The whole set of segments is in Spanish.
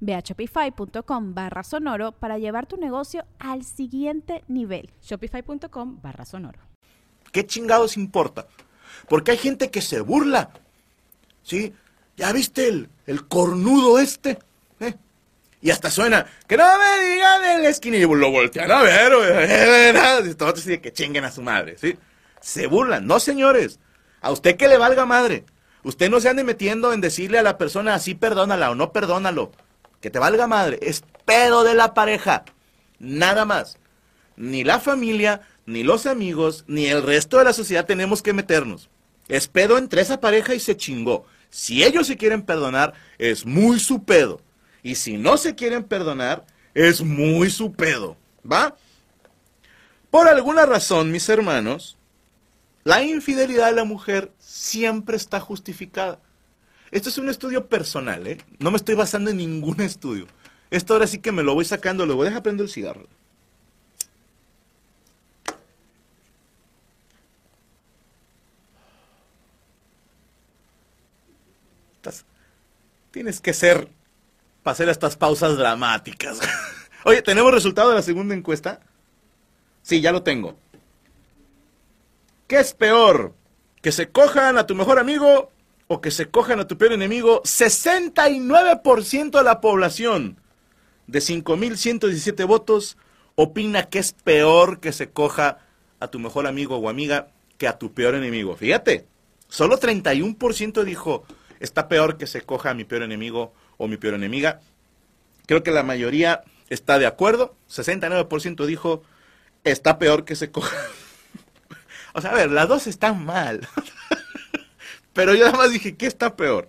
Ve a shopify.com barra sonoro para llevar tu negocio al siguiente nivel. Shopify.com barra sonoro. ¿Qué chingados importa? Porque hay gente que se burla. ¿Sí? ¿Ya viste el, el cornudo este? ¿Eh? Y hasta suena, que no me digan en la esquina y lo voltean a ver. Y todos deciden que chinguen a su madre, ¿sí? Se burlan. No, señores. A usted que le valga madre. Usted no se ande metiendo en decirle a la persona así perdónala o no perdónalo. Que te valga madre. Es pedo de la pareja. Nada más. Ni la familia, ni los amigos, ni el resto de la sociedad tenemos que meternos. Es pedo entre esa pareja y se chingó. Si ellos se quieren perdonar, es muy su pedo. Y si no se quieren perdonar, es muy su pedo. ¿Va? Por alguna razón, mis hermanos, la infidelidad de la mujer siempre está justificada. Esto es un estudio personal, ¿eh? No me estoy basando en ningún estudio. Esto ahora sí que me lo voy sacando, luego deja prender el cigarro. tienes que ser para hacer estas pausas dramáticas. Oye, ¿tenemos resultado de la segunda encuesta? Sí, ya lo tengo. ¿Qué es peor? ¿Que se cojan a tu mejor amigo o que se cojan a tu peor enemigo? 69% de la población de 5.117 votos opina que es peor que se coja a tu mejor amigo o amiga que a tu peor enemigo. Fíjate, solo 31% dijo está peor que se coja a mi peor enemigo o mi peor enemiga. Creo que la mayoría está de acuerdo. 69% dijo está peor que se coja a ver, las dos están mal. Pero yo nada más dije, ¿qué está peor?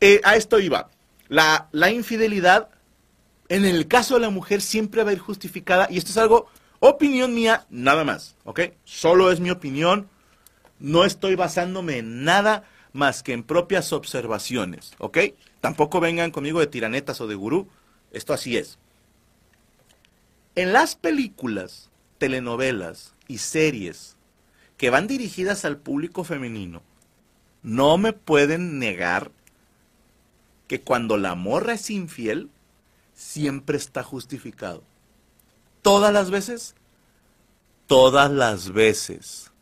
Eh, a esto iba. La, la infidelidad, en el caso de la mujer, siempre va a ir justificada. Y esto es algo, opinión mía, nada más. ¿Ok? Solo es mi opinión. No estoy basándome en nada más que en propias observaciones. ¿Ok? Tampoco vengan conmigo de tiranetas o de gurú. Esto así es. En las películas, telenovelas, y series que van dirigidas al público femenino, no me pueden negar que cuando la morra es infiel, siempre está justificado. Todas las veces, todas las veces.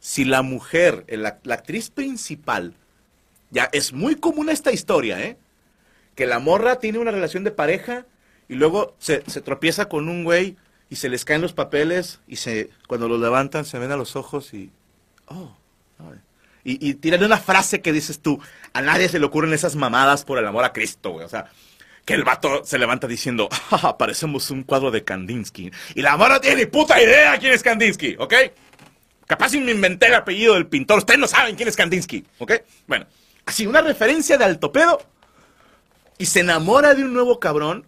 Si la mujer, la, la actriz principal, ya es muy común esta historia, ¿eh? Que la morra tiene una relación de pareja y luego se, se tropieza con un güey y se les caen los papeles y se cuando los levantan se ven a los ojos y oh y, y tiran una frase que dices tú a nadie se le ocurren esas mamadas por el amor a Cristo güey o sea que el vato se levanta diciendo ah, parecemos un cuadro de Kandinsky y la morra tiene ni puta idea quién es Kandinsky ¿ok? capaz si me inventé el apellido del pintor ustedes no saben quién es Kandinsky ¿ok? bueno así una referencia de alto pedo y se enamora de un nuevo cabrón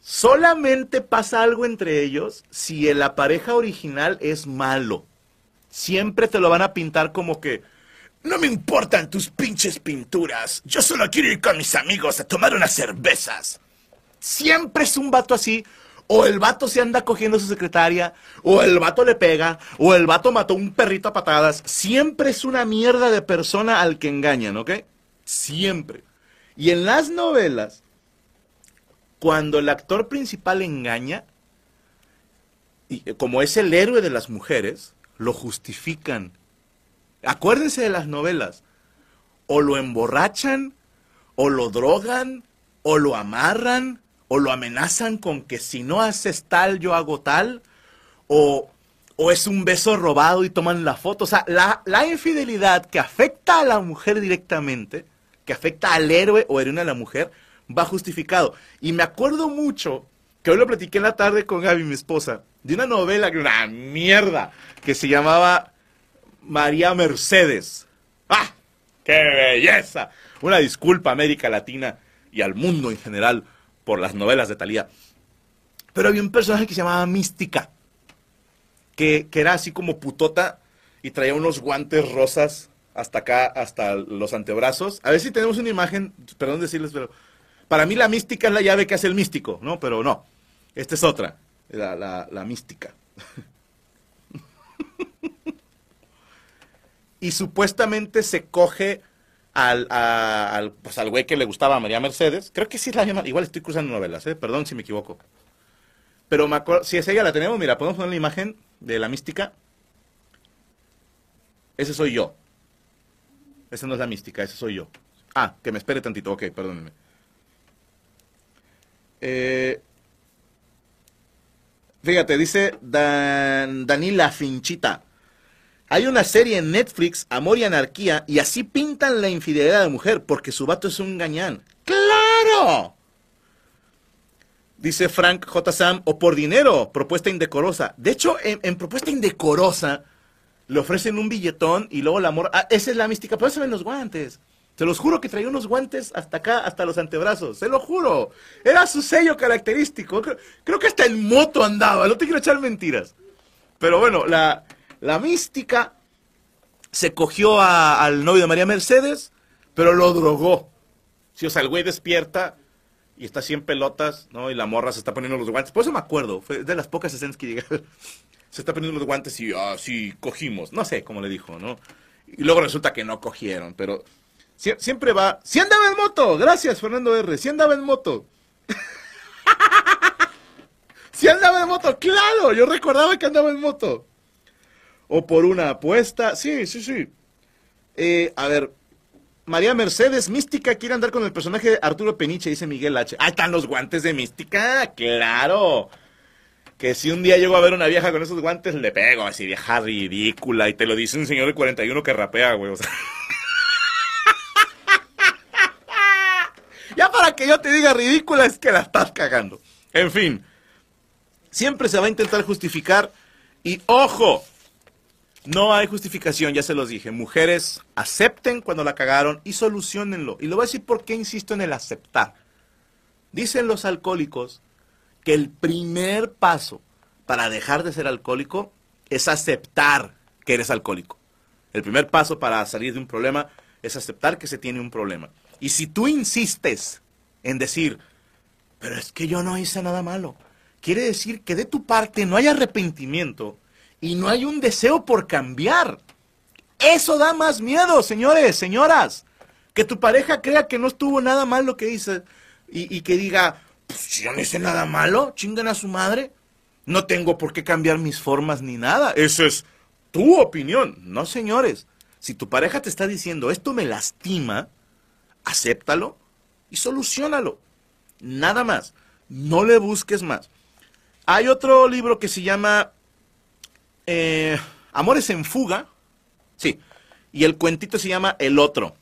Solamente pasa algo entre ellos si la pareja original es malo. Siempre te lo van a pintar como que no me importan tus pinches pinturas. Yo solo quiero ir con mis amigos a tomar unas cervezas. Siempre es un vato así. O el vato se anda cogiendo a su secretaria, o el vato le pega, o el vato mató un perrito a patadas. Siempre es una mierda de persona al que engañan, ¿ok? Siempre. Y en las novelas, cuando el actor principal engaña, y eh, como es el héroe de las mujeres, lo justifican. Acuérdense de las novelas. O lo emborrachan, o lo drogan, o lo amarran, o lo amenazan con que si no haces tal, yo hago tal, o, o es un beso robado y toman la foto. O sea, la, la infidelidad que afecta a la mujer directamente, que afecta al héroe o heroína a la mujer, va justificado. Y me acuerdo mucho, que hoy lo platiqué en la tarde con Gaby, mi esposa, de una novela, una mierda, que se llamaba María Mercedes. ¡Ah! ¡Qué belleza! Una disculpa a América Latina y al mundo en general por las novelas de Talía. Pero había un personaje que se llamaba Mística, que, que era así como putota y traía unos guantes rosas hasta acá, hasta los antebrazos. A ver si tenemos una imagen, perdón decirles, pero para mí la mística es la llave que hace el místico, ¿no? Pero no, esta es otra, la, mística. y supuestamente se coge al, pues al güey que le gustaba a María Mercedes. Creo que sí es la misma, igual estoy cruzando novelas, ¿eh? perdón si me equivoco. Pero si es ella la tenemos, mira, podemos poner la imagen de la mística. Ese soy yo. Esa no es la mística, ese soy yo. Ah, que me espere tantito, ok, perdónenme. Eh, fíjate, dice Dan- Finchita. Hay una serie en Netflix, Amor y Anarquía, y así pintan la infidelidad de mujer, porque su vato es un gañán. ¡Claro! Dice Frank J. Sam, o por dinero, propuesta indecorosa. De hecho, en, propuesta indecorosa, le ofrecen un billetón y luego la morra. Ah, esa es la mística, pero se ven los guantes. Se los juro que traía unos guantes hasta acá, hasta los antebrazos. Se lo juro. Era su sello característico. Creo, que hasta en moto andaba. No te quiero echar mentiras. Pero bueno, la, la mística se cogió al novio de María Mercedes, pero lo drogó. Sí, o sea, el güey despierta y está así en pelotas, ¿no? Y la morra se está poniendo los guantes. Por eso me acuerdo. Fue de las pocas escenas que llegué. Se está poniendo los guantes y, ah, cogimos. No sé cómo le dijo, ¿no? Y luego resulta que no cogieron, pero sie- siempre va. ¡Sí andaba en moto! Gracias, Fernando R. ¡Sí andaba en moto! ¡Sí andaba en moto! ¡Claro! Yo recordaba que andaba en moto. O por una apuesta. Sí, sí, sí. Eh, a ver, María Mercedes, Mística quiere andar con el personaje de Arturo Peniche, dice Miguel H. ¡Ah, están los guantes de Mística! ¡Claro! Que si un día llego a ver una vieja con esos guantes, le pego así, vieja ridícula. Y te lo dice un señor de 41 que rapea, güey. o sea. ya para que yo te diga ridícula es que la estás cagando. En fin, siempre se va a intentar justificar. Y ojo, no hay justificación, ya se los dije. Mujeres, acepten cuando la cagaron y solucionenlo. Y lo voy a decir por qué insisto en el aceptar. Dicen los alcohólicos que el primer paso para dejar de ser alcohólico es aceptar que eres alcohólico. El primer paso para salir de un problema es aceptar que se tiene un problema. Y si tú insistes en decir, pero es que yo no hice nada malo, quiere decir que de tu parte no hay arrepentimiento y no hay un deseo por cambiar. Eso da más miedo, señores, señoras. Que tu pareja crea que no estuvo nada mal lo que hice y, que diga, pues si yo no hice nada malo, chingan a su madre. No tengo por qué cambiar mis formas ni nada. Eso es tu opinión. No, señores. Si tu pareja te está diciendo, esto me lastima, acéptalo y solucionalo. Nada más. No le busques más. Hay otro libro que se llama eh, Amores en Fuga. Sí. Y el cuentito se llama El Otro.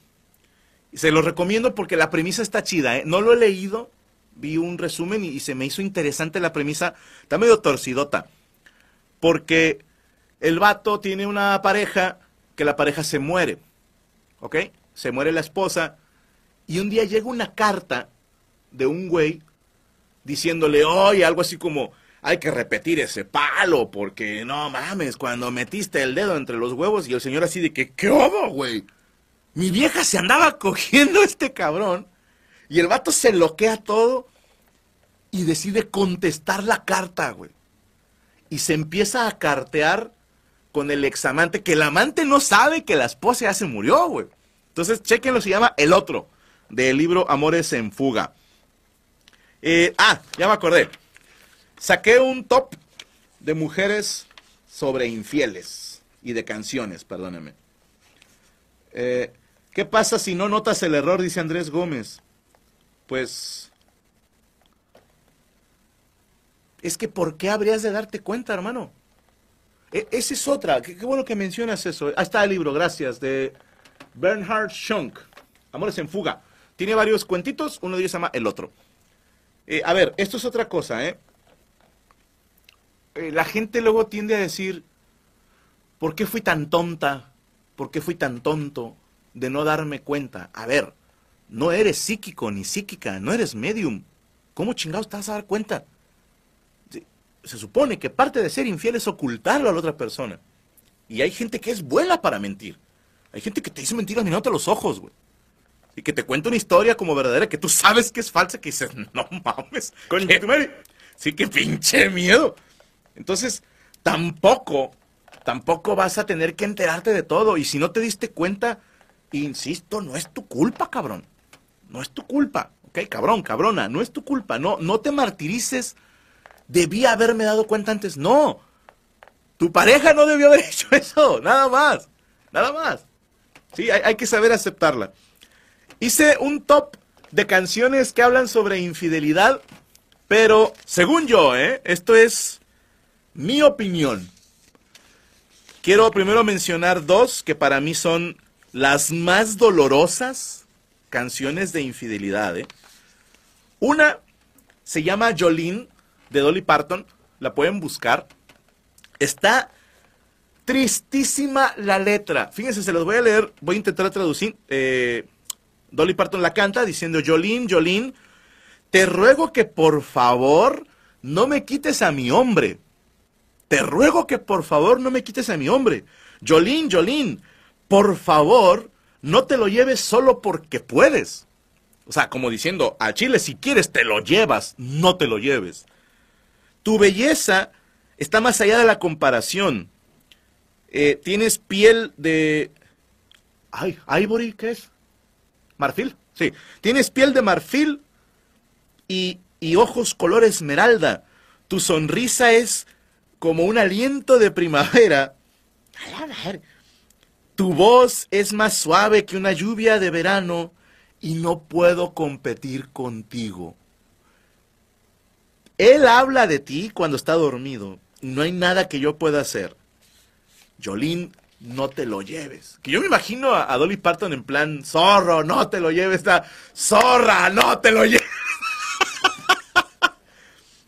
Se lo recomiendo porque la premisa está chida. ¿eh? No lo he leído. Vi un resumen y, y se me hizo interesante la premisa. Está medio torcidota. Porque el vato tiene una pareja que la pareja se muere. ¿Ok? Se muere la esposa. Y un día llega una carta de un güey diciéndole, oye, algo así como, hay que repetir ese palo, porque no mames, cuando metiste el dedo entre los huevos y el señor así de que, ¿qué hubo, güey? Mi vieja se andaba cogiendo este cabrón y el vato se loquea todo y decide contestar la carta, güey. Y se empieza a cartear con el examante, que el amante no sabe que la esposa ya se murió, güey. Entonces, chequenlo, se llama El Otro, del libro Amores en Fuga. Eh, ah, ya me acordé. Saqué un top de mujeres sobre infieles y de canciones, perdóneme. Eh, ¿Qué pasa si no notas el error? Dice Andrés Gómez. Pues... Es que ¿por qué habrías de darte cuenta, hermano? E- esa es otra. Qué, qué bueno que mencionas eso. Ahí está el libro, gracias, de Bernhard Schunk. Amores en fuga. Tiene varios cuentitos, uno de ellos se llama El Otro. Eh, a ver, esto es otra cosa, ¿eh? Eh, La gente luego tiende a decir, ¿por qué fui tan tonta? ¿Por qué fui tan tonto de no darme cuenta? A ver, no eres psíquico ni psíquica, no eres medium. ¿Cómo chingados te vas a dar cuenta? Se supone que parte de ser infiel es ocultarlo a la otra persona. Y hay gente que es buena para mentir. Hay gente que te dice mentiras mirándote a los ojos, güey. Y que te cuenta una historia como verdadera que tú sabes que es falsa, que dices, no mames. Tu madre. Sí, que pinche miedo. Entonces, tampoco, tampoco vas a tener que enterarte de todo. Y si no te diste cuenta, insisto, no es tu culpa, cabrón. No es tu culpa. Ok, cabrón, cabrona, no es tu culpa. No, no te martirices. Debí haberme dado cuenta antes. No. Tu pareja no debió haber hecho eso. Nada más. Nada más. Sí, hay, hay que saber aceptarla. Hice un top de canciones que hablan sobre infidelidad, pero según yo, ¿eh? esto es mi opinión. Quiero primero mencionar dos que para mí son las más dolorosas canciones de infidelidad. ¿eh? Una se llama Jolene de Dolly Parton, la pueden buscar. Está tristísima la letra. Fíjense, se los voy a leer, voy a intentar traducir. Eh, Dolly Parton la canta diciendo, Jolene, Jolene, te ruego que por favor no me quites a mi hombre. Te ruego que por favor no me quites a mi hombre. Jolene, Jolene, por favor no te lo lleves solo porque puedes. O sea, como diciendo, a Chile si quieres te lo llevas, no te lo lleves. Tu belleza está más allá de la comparación. Eh, tienes piel de... Ay, Ivory, ¿qué es? Marfil, sí. Tienes piel de marfil y, y ojos color esmeralda. Tu sonrisa es como un aliento de primavera. Tu voz es más suave que una lluvia de verano y no puedo competir contigo. Él habla de ti cuando está dormido no hay nada que yo pueda hacer. Jolín, no te lo lleves. Que yo me imagino a, Dolly Parton en plan, zorro, no te lo lleves, está, zorra, no te lo lleves.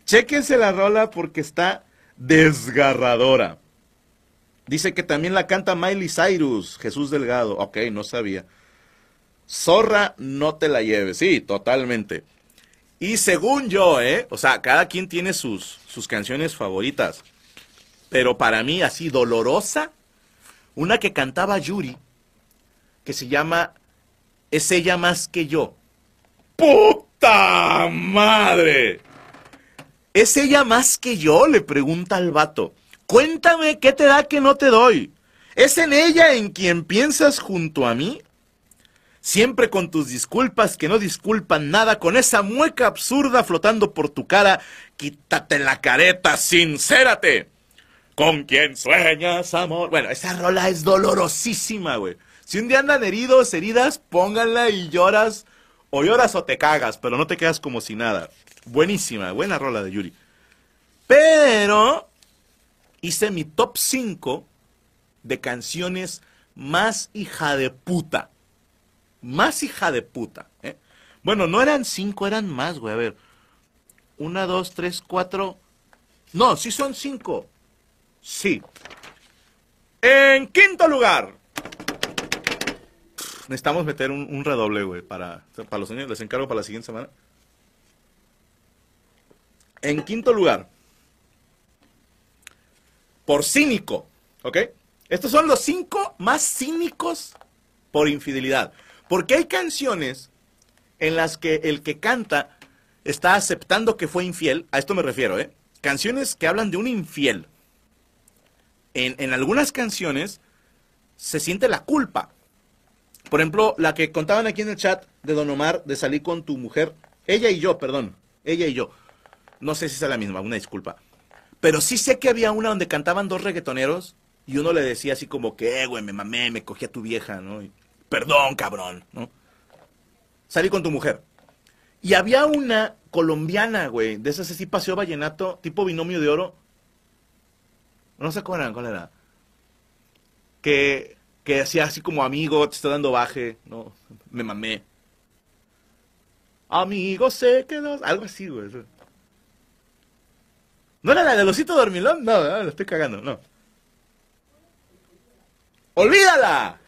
Chéquense la rola porque está desgarradora. Dice que también la canta Miley Cyrus, Jesús Delgado. Ok, no sabía. Zorra, no te la lleves. Sí, totalmente. Y según yo, ¿eh? O sea, cada quien tiene sus, sus canciones favoritas. Pero para mí, así dolorosa, una que cantaba Yuri, que se llama Es ella más que yo. ¡Puta madre! ¿Es ella más que yo? Le pregunta al vato. Cuéntame qué te da que no te doy. ¿Es en ella en quien piensas junto a mí? Siempre con tus disculpas que no disculpan nada, con esa mueca absurda flotando por tu cara, quítate la careta, sincérate. ¿Con quién sueñas, amor? Bueno, esa rola es dolorosísima, güey. Si un día andan heridos, heridas, pónganla y lloras. O lloras o te cagas, pero no te quedas como si nada. Buenísima, buena rola de Yuri. Pero hice mi top 5 de canciones más hija de puta. Más hija de puta. ¿eh? Bueno, no eran 5, eran más, güey. A ver. Una, dos, tres, cuatro. No, sí son 5. Sí. En quinto lugar. Necesitamos meter un, redoble, güey, para, para los niños. Les encargo para la siguiente semana. En quinto lugar. Por cínico. ¿Ok? Estos son los cinco más cínicos por infidelidad. Porque hay canciones en las que el que canta está aceptando que fue infiel. A esto me refiero, ¿eh? Canciones que hablan de un infiel. En, en algunas canciones se siente la culpa. Por ejemplo, la que contaban aquí en el chat de Don Omar de salir con tu mujer. Ella y yo, perdón. Ella y yo. No sé si es la misma, una disculpa. Pero sí sé que había una donde cantaban dos reggaetoneros y uno le decía así como que, eh, güey, me mamé, me cogí a tu vieja, ¿no? Y, Perdón, cabrón, ¿no? Salí con tu mujer. Y había una colombiana, güey, de esas así paseo vallenato, tipo binomio de oro. No cuál era, cuál era. Que, que hacía así como amigo, te está dando baje. No, me mamé. Amigo, sé que no. Algo así, güey. ¿No era la del osito dormilón? No, no, lo estoy cagando, no. ¡Olvídala!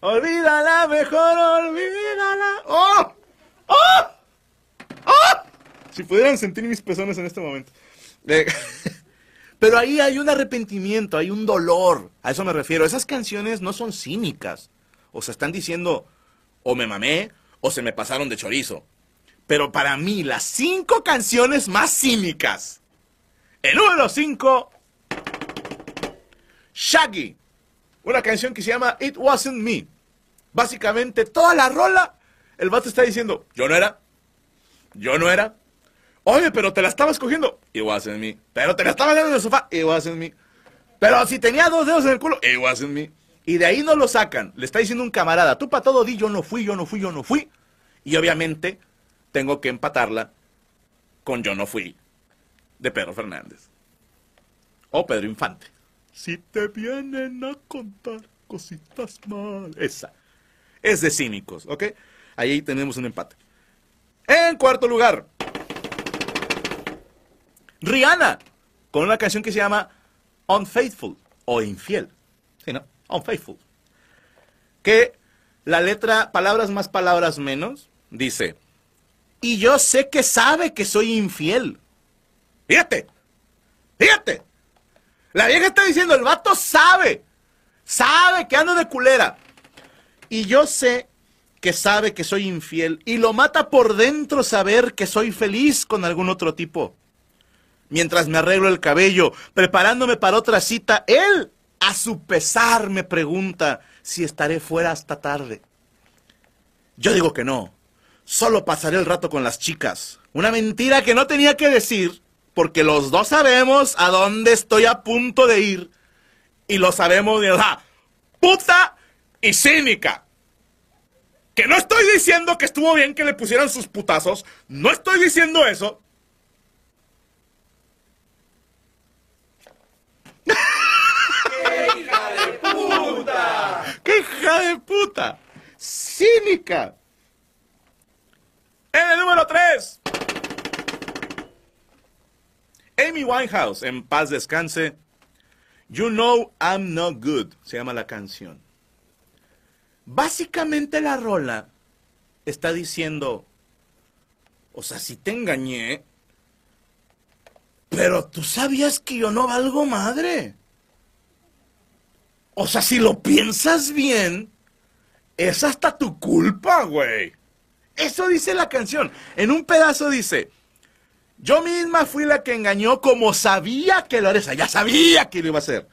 ¡Olvídala, mejor olvídala! ¡Oh! ¡Oh! ¡Oh! Si pudieran sentir mis pezones en este momento. Eh, Pero ahí hay un arrepentimiento, hay un dolor. A eso me refiero. Esas canciones no son cínicas. O sea, están diciendo, o me mamé, o se me pasaron de chorizo. Pero para mí, las cinco canciones más cínicas. El número cinco, Shaggy. Una canción que se llama It Wasn't Me. Básicamente, toda la rola, el vato está diciendo, yo no era, yo no era. Oye, pero te la estabas cogiendo, it wasn't me. Pero te la estabas dando en el sofá, it wasn't me. Pero si tenía dos dedos en el culo, it wasn't me. Y de ahí no lo sacan. Le está diciendo un camarada, tú para todo di, yo no fui, yo no fui, yo no fui. Y obviamente tengo que empatarla con Yo no fui, de Pedro Fernández. O Pedro Infante. Si te vienen a contar cositas mal. Esa. Es de cínicos, ¿ok? Ahí tenemos un empate. En cuarto lugar, Rihanna, con una canción que se llama Unfaithful o Infiel. ¿Sí, no? Unfaithful. Que la letra, palabras más, palabras menos, dice, y yo sé que sabe que soy infiel. Fíjate, fíjate. La vieja está diciendo, el vato sabe, sabe que ando de culera. Y yo sé que sabe que soy infiel y lo mata por dentro saber que soy feliz con algún otro tipo. Mientras me arreglo el cabello, preparándome para otra cita, él, a su pesar, me pregunta si estaré fuera hasta tarde. Yo digo que no, solo pasaré el rato con las chicas. Una mentira que no tenía que decir, porque los dos sabemos a dónde estoy a punto de ir. Y lo sabemos de verdad. Puta y cínica. Que no estoy diciendo que estuvo bien que le pusieran sus putazos. No estoy diciendo eso. ¡Qué hija de puta! ¡Qué hija de puta! ¡Cínica! En el número 3. Amy Winehouse, en paz descanse. You know I'm not good, se llama la canción. Básicamente la rola está diciendo, o sea, si te engañé, pero tú sabías que yo no valgo madre. O sea, si lo piensas bien, es hasta tu culpa, güey. Eso dice la canción. En un pedazo dice, yo misma fui la que engañó como sabía que lo eres. Ya sabía que lo iba a hacer.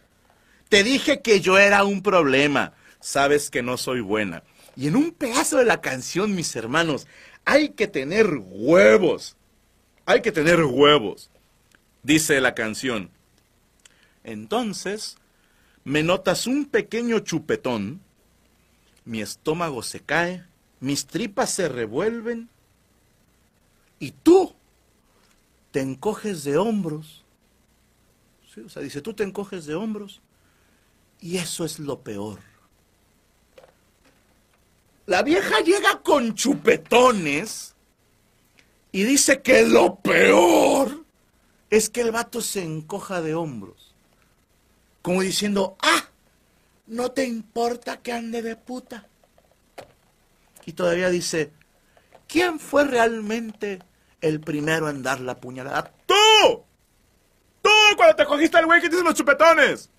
Te dije que yo era un problema. Sabes que no soy buena. Y en un pedazo de la canción, mis hermanos, hay que tener huevos. Hay que tener huevos. Dice la canción. Entonces, me notas un pequeño chupetón, mi estómago se cae, mis tripas se revuelven y tú te encoges de hombros. O sea, dice, tú te encoges de hombros y eso es lo peor. La vieja llega con chupetones y dice que lo peor es que el vato se encoja de hombros. Como diciendo, ah, no te importa que ande de puta. Y todavía dice, ¿quién fue realmente el primero en dar la puñalada? ¡Tú! ¡Tú cuando te cogiste al güey que te los chupetones!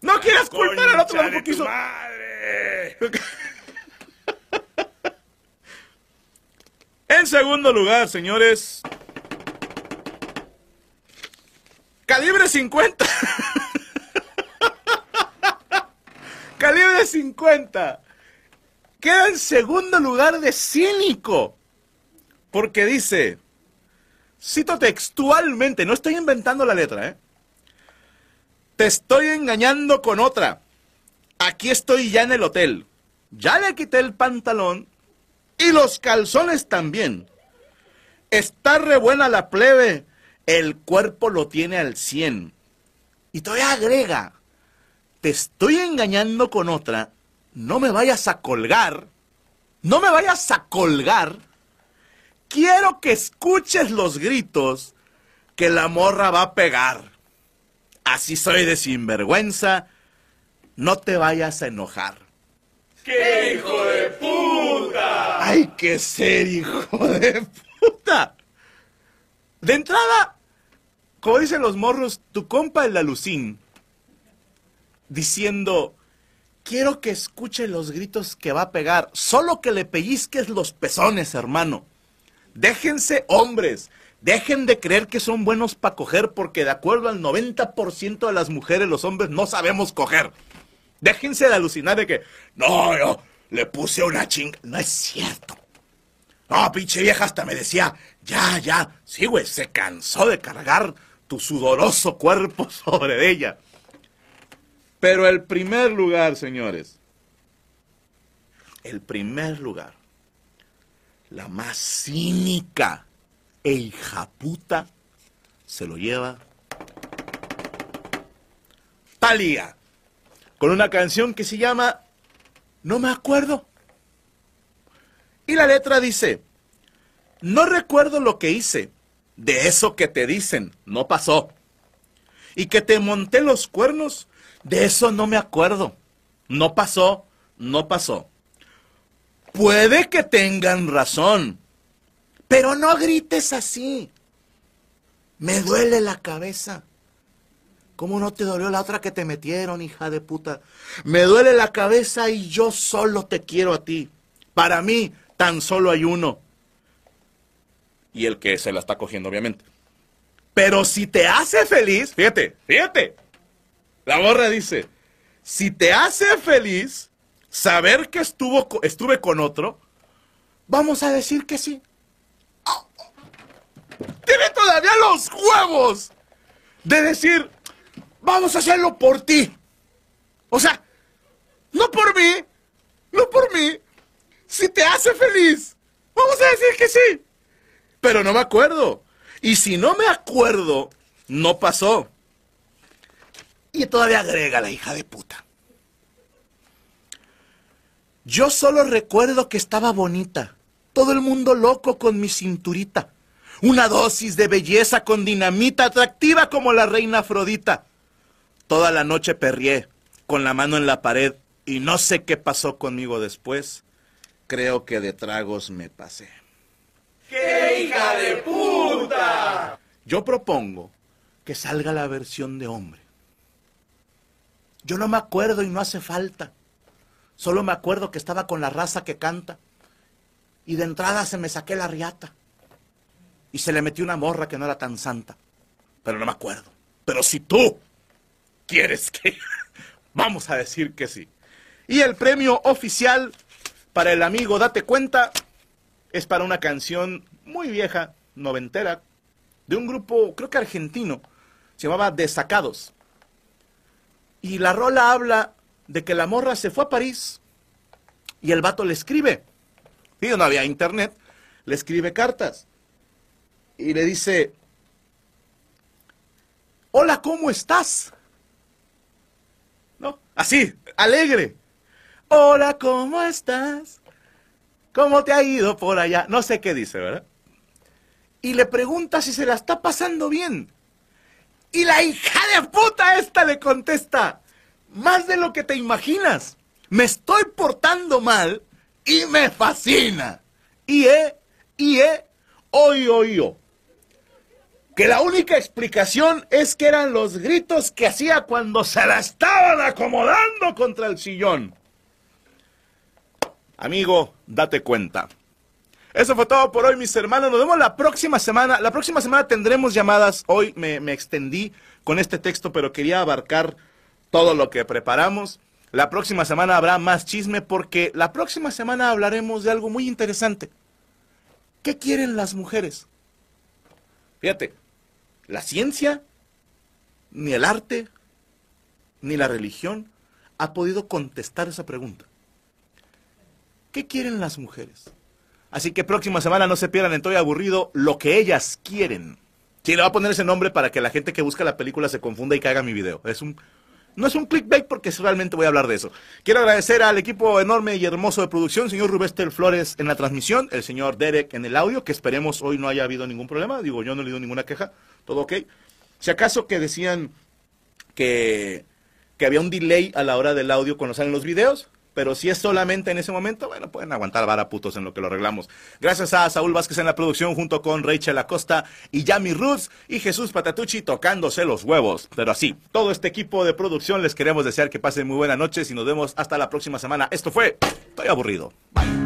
¡No quieras culpar al otro porque hizo... madre! en segundo lugar, señores... Calibre 50. Calibre 50. Queda en segundo lugar de cínico. Porque dice, cito textualmente, no estoy inventando la letra, ¿eh? Te estoy engañando con otra. Aquí estoy ya en el hotel. Ya le quité el pantalón y los calzones también. Está re buena la plebe. El cuerpo lo tiene al 100. Y todavía agrega, te estoy engañando con otra, no me vayas a colgar, no me vayas a colgar, quiero que escuches los gritos que la morra va a pegar. Así soy de sinvergüenza, no te vayas a enojar. ¡Qué hijo de puta! Hay que ser hijo de puta. De entrada, como dicen los morros, tu compa el alucín, diciendo, quiero que escuche los gritos que va a pegar, solo que le pellizques los pezones, hermano. Déjense hombres, dejen de creer que son buenos para coger porque de acuerdo al 90% de las mujeres, los hombres no sabemos coger. Déjense de alucinar de que, no, yo le puse una chinga. No es cierto. No, pinche vieja hasta me decía, ya, ya. Sí, güey, se cansó de cargar tu sudoroso cuerpo sobre ella. Pero el primer lugar, señores, el primer lugar, la más cínica e hija puta, se lo lleva Talía, con una canción que se llama No me acuerdo. Y la letra dice, no recuerdo lo que hice, de eso que te dicen, no pasó. Y que te monté los cuernos, de eso no me acuerdo. No pasó, no pasó. Puede que tengan razón, pero no grites así. Me duele la cabeza. ¿Cómo no te dolió la otra que te metieron, hija de puta? Me duele la cabeza y yo solo te quiero a ti. Para mí, tan solo hay uno. Y el que se la está cogiendo, obviamente. Pero si te hace feliz, fíjate, fíjate. La borra dice, si te hace feliz saber que estuvo, estuve con otro, vamos a decir que sí. Tiene todavía los huevos de decir, vamos a hacerlo por ti. O sea, no por mí, no por mí. Si te hace feliz, vamos a decir que sí. Pero no me acuerdo. Y si no me acuerdo, no pasó. Y todavía agrega la hija de puta. Yo solo recuerdo que estaba bonita. Todo el mundo loco con mi cinturita. Una dosis de belleza con dinamita atractiva como la reina Afrodita. Toda la noche perrié, con la mano en la pared, y no sé qué pasó conmigo después. Creo que de tragos me pasé. ¡Qué hija de puta! Yo propongo que salga la versión de hombre. Yo no me acuerdo y no hace falta. Solo me acuerdo que estaba con la raza que canta. Y de entrada se me saqué la riata. Y se le metió una morra que no era tan santa. Pero no me acuerdo. Pero si tú quieres que... Vamos a decir que sí. Y el premio oficial para el amigo Date Cuenta es para una canción muy vieja, noventera, de un grupo, creo que argentino, se llamaba Desacados. Y la rola habla de que la morra se fue a París y el vato le escribe. Y no había internet, le escribe cartas. Y le dice, hola, ¿cómo estás? ¿No? Así, alegre. Hola, ¿cómo estás? ¿Cómo te ha ido por allá? No sé qué dice, ¿verdad? Y le pregunta si se la está pasando bien. Y la hija de puta esta le contesta, más de lo que te imaginas. Me estoy portando mal y me fascina. Y he, y he, oí, oí, Que la única explicación es que eran los gritos que hacía cuando se la estaban acomodando contra el sillón. Amigo, date cuenta. Eso fue todo por hoy, mis hermanos. Nos vemos la próxima semana. La próxima semana tendremos llamadas. Hoy me, me extendí con este texto, pero quería abarcar todo lo que preparamos. La próxima semana habrá más chisme porque la próxima semana hablaremos de algo muy interesante. ¿Qué quieren las mujeres? Fíjate, la ciencia, ni el arte, ni la religión ha podido contestar esa pregunta. ¿Qué quieren las mujeres? Así que próxima semana no se pierdan en Estoy Aburrido lo que ellas quieren. Sí, le voy a poner ese nombre para que la gente que busca la película se confunda y caiga mi video. Es un, no es un clickbait porque realmente voy a hablar de eso. Quiero agradecer al equipo enorme y hermoso de producción, señor Rubester Flores en la transmisión, el señor Derek en el audio, que esperemos hoy no haya habido ningún problema. Digo, yo no he leído ninguna queja, todo ok. Si acaso que decían que, que había un delay a la hora del audio cuando salen los videos, pero si es solamente en ese momento, bueno, pueden aguantar vara putos en lo que lo arreglamos. Gracias a Saúl Vázquez en la producción junto con Rachel Acosta y Yami Roots y Jesús Patatucci tocándose los huevos. Pero así, todo este equipo de producción les queremos desear que pasen muy buenas noches y nos vemos hasta la próxima semana. Esto fue Estoy aburrido. Bye.